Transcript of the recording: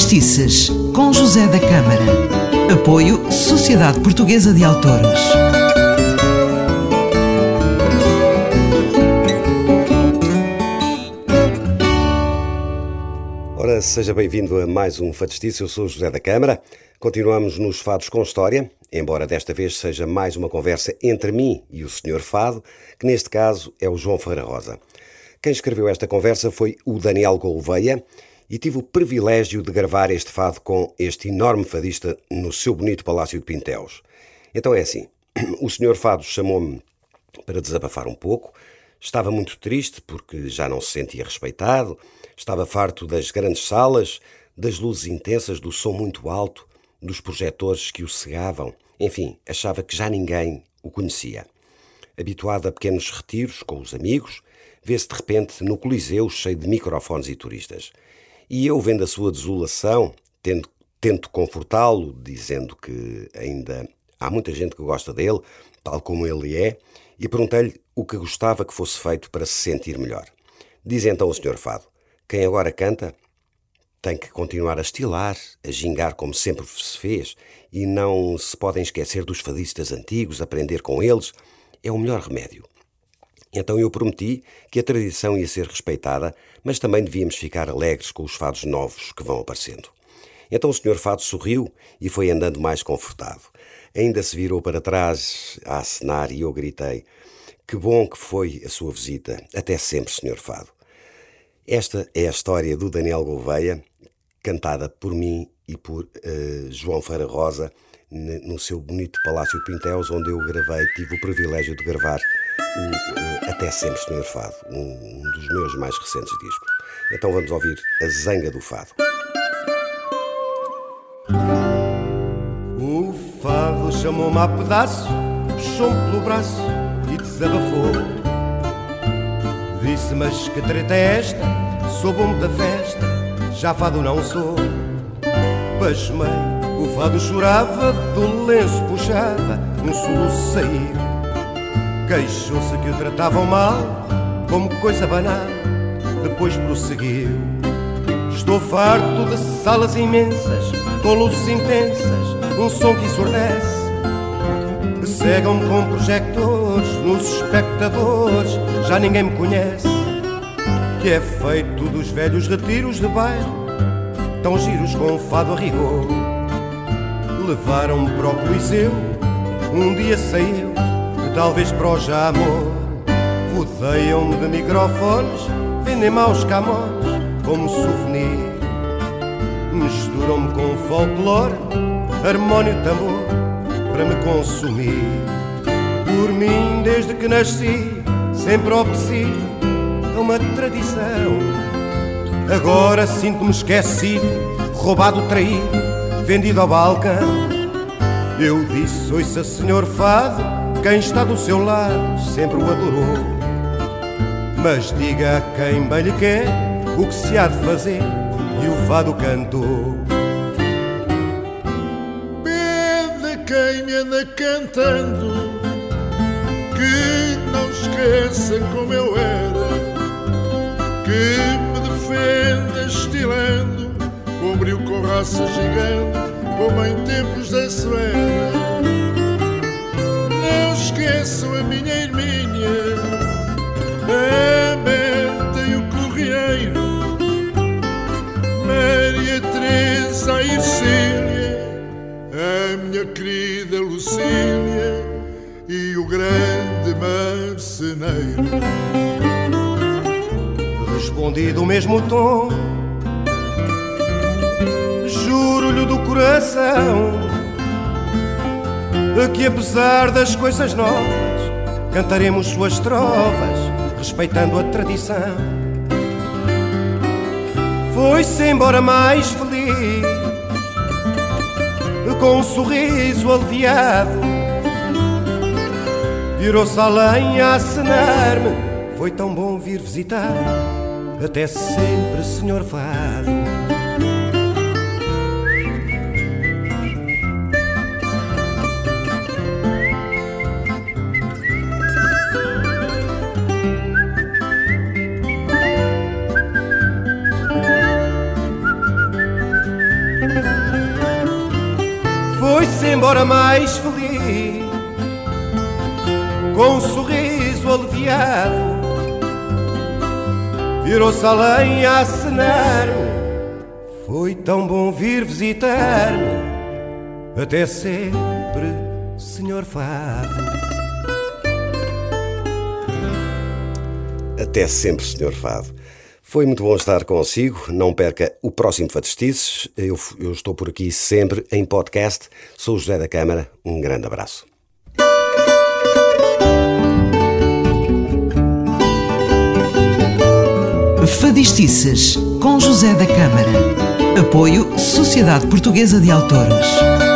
Fadistices, com José da Câmara. Apoio Sociedade Portuguesa de Autores. Ora, seja bem-vindo a mais um Fadistice. Eu sou José da Câmara. Continuamos nos Fados com História, embora desta vez seja mais uma conversa entre mim e o Sr. Fado, que neste caso é o João Ferreira Rosa. Quem escreveu esta conversa foi o Daniel Gouveia e tive o privilégio de gravar este fado com este enorme fadista no seu bonito Palácio de Pintéus. Então é assim, o Sr. Fado chamou-me para desabafar um pouco, estava muito triste porque já não se sentia respeitado, estava farto das grandes salas, das luzes intensas, do som muito alto, dos projetores que o cegavam, enfim, achava que já ninguém o conhecia. Habituado a pequenos retiros com os amigos, vê-se de repente no Coliseu cheio de microfones e turistas. E eu, vendo a sua desolação, tendo, tento confortá-lo, dizendo que ainda há muita gente que gosta dele, tal como ele é, e perguntei-lhe o que gostava que fosse feito para se sentir melhor. Diz então o Sr. Fado: quem agora canta tem que continuar a estilar, a gingar como sempre se fez, e não se podem esquecer dos fadistas antigos, aprender com eles, é o melhor remédio. Então eu prometi que a tradição ia ser respeitada, mas também devíamos ficar alegres com os fados novos que vão aparecendo. Então o senhor Fado sorriu e foi andando mais confortado. Ainda se virou para trás a acenar e eu gritei: Que bom que foi a sua visita. Até sempre, senhor Fado. Esta é a história do Daniel Gouveia, cantada por mim e por uh, João Feira Rosa no seu bonito Palácio Pintéus, onde eu gravei, tive o privilégio de gravar o Até Sempre Senhor Fado, um, dos meus mais recentes discos. Então vamos ouvir A Zanga do Fado. O fado chamou-me a pedaço, puxou-me pelo braço e desabafou. Disse, mas que treta é esta? Sou bom da festa, já fado não sou. Pasmei, o fado chorava, do lenço puxava, um soluço saiu. Queixou-se que o tratavam mal, como coisa banal, depois prosseguiu. Estou farto de salas imensas, com luzes intensas, um som que ensurdece. Cegam-me com projectores nos espectadores, já ninguém me conhece. Que é feito dos velhos retiros de bairro, tão giros com fado a rigor. Levaram-me para o Coliseu, um dia saiu talvez para o amor. Rodeiam-me de microfones, vendem maus camões como souvenir. Misturam-me com folclore, harmónio tambor para me consumir. Por mim, desde que nasci, sempre obedeci a uma tradição. Agora sinto-me esquecido, roubado, traído, vendido ao balcão. Eu disse, ouça, senhor Fado, quem está do seu lado sempre o adorou. Mas diga a quem bem lhe quer o que se há de fazer, e o fado cantou. Pede quem me anda cantando que não esqueça como eu era, que me defenda estilando, cobriu com raça gigante, como em tempos da severa esqueço a minha irmã, a Berta e o Correiro, Maria Teresa e Cília, a minha querida Lucília e o grande marceneiro. Respondi do mesmo tom, juro-lhe do coração que apesar das coisas novas cantaremos suas trovas respeitando a tradição. Foi-se embora mais feliz, com um sorriso aliviado. Virou-se além a acenar-me, foi tão bom vir visitar. Até sempre, senhor Fado. Embora mais feliz, com um sorriso aliviado, virou-se além a acenar-me. Foi tão bom vir visitar-me, até sempre, senhor Fado. Até sempre, senhor Fado. Foi muito bom estar consigo. Não perca o próximo Fadestices. Eu, eu estou por aqui sempre em podcast. Sou José da Câmara. Um grande abraço. Fadistices com José da Câmara. Apoio Sociedade Portuguesa de Autores.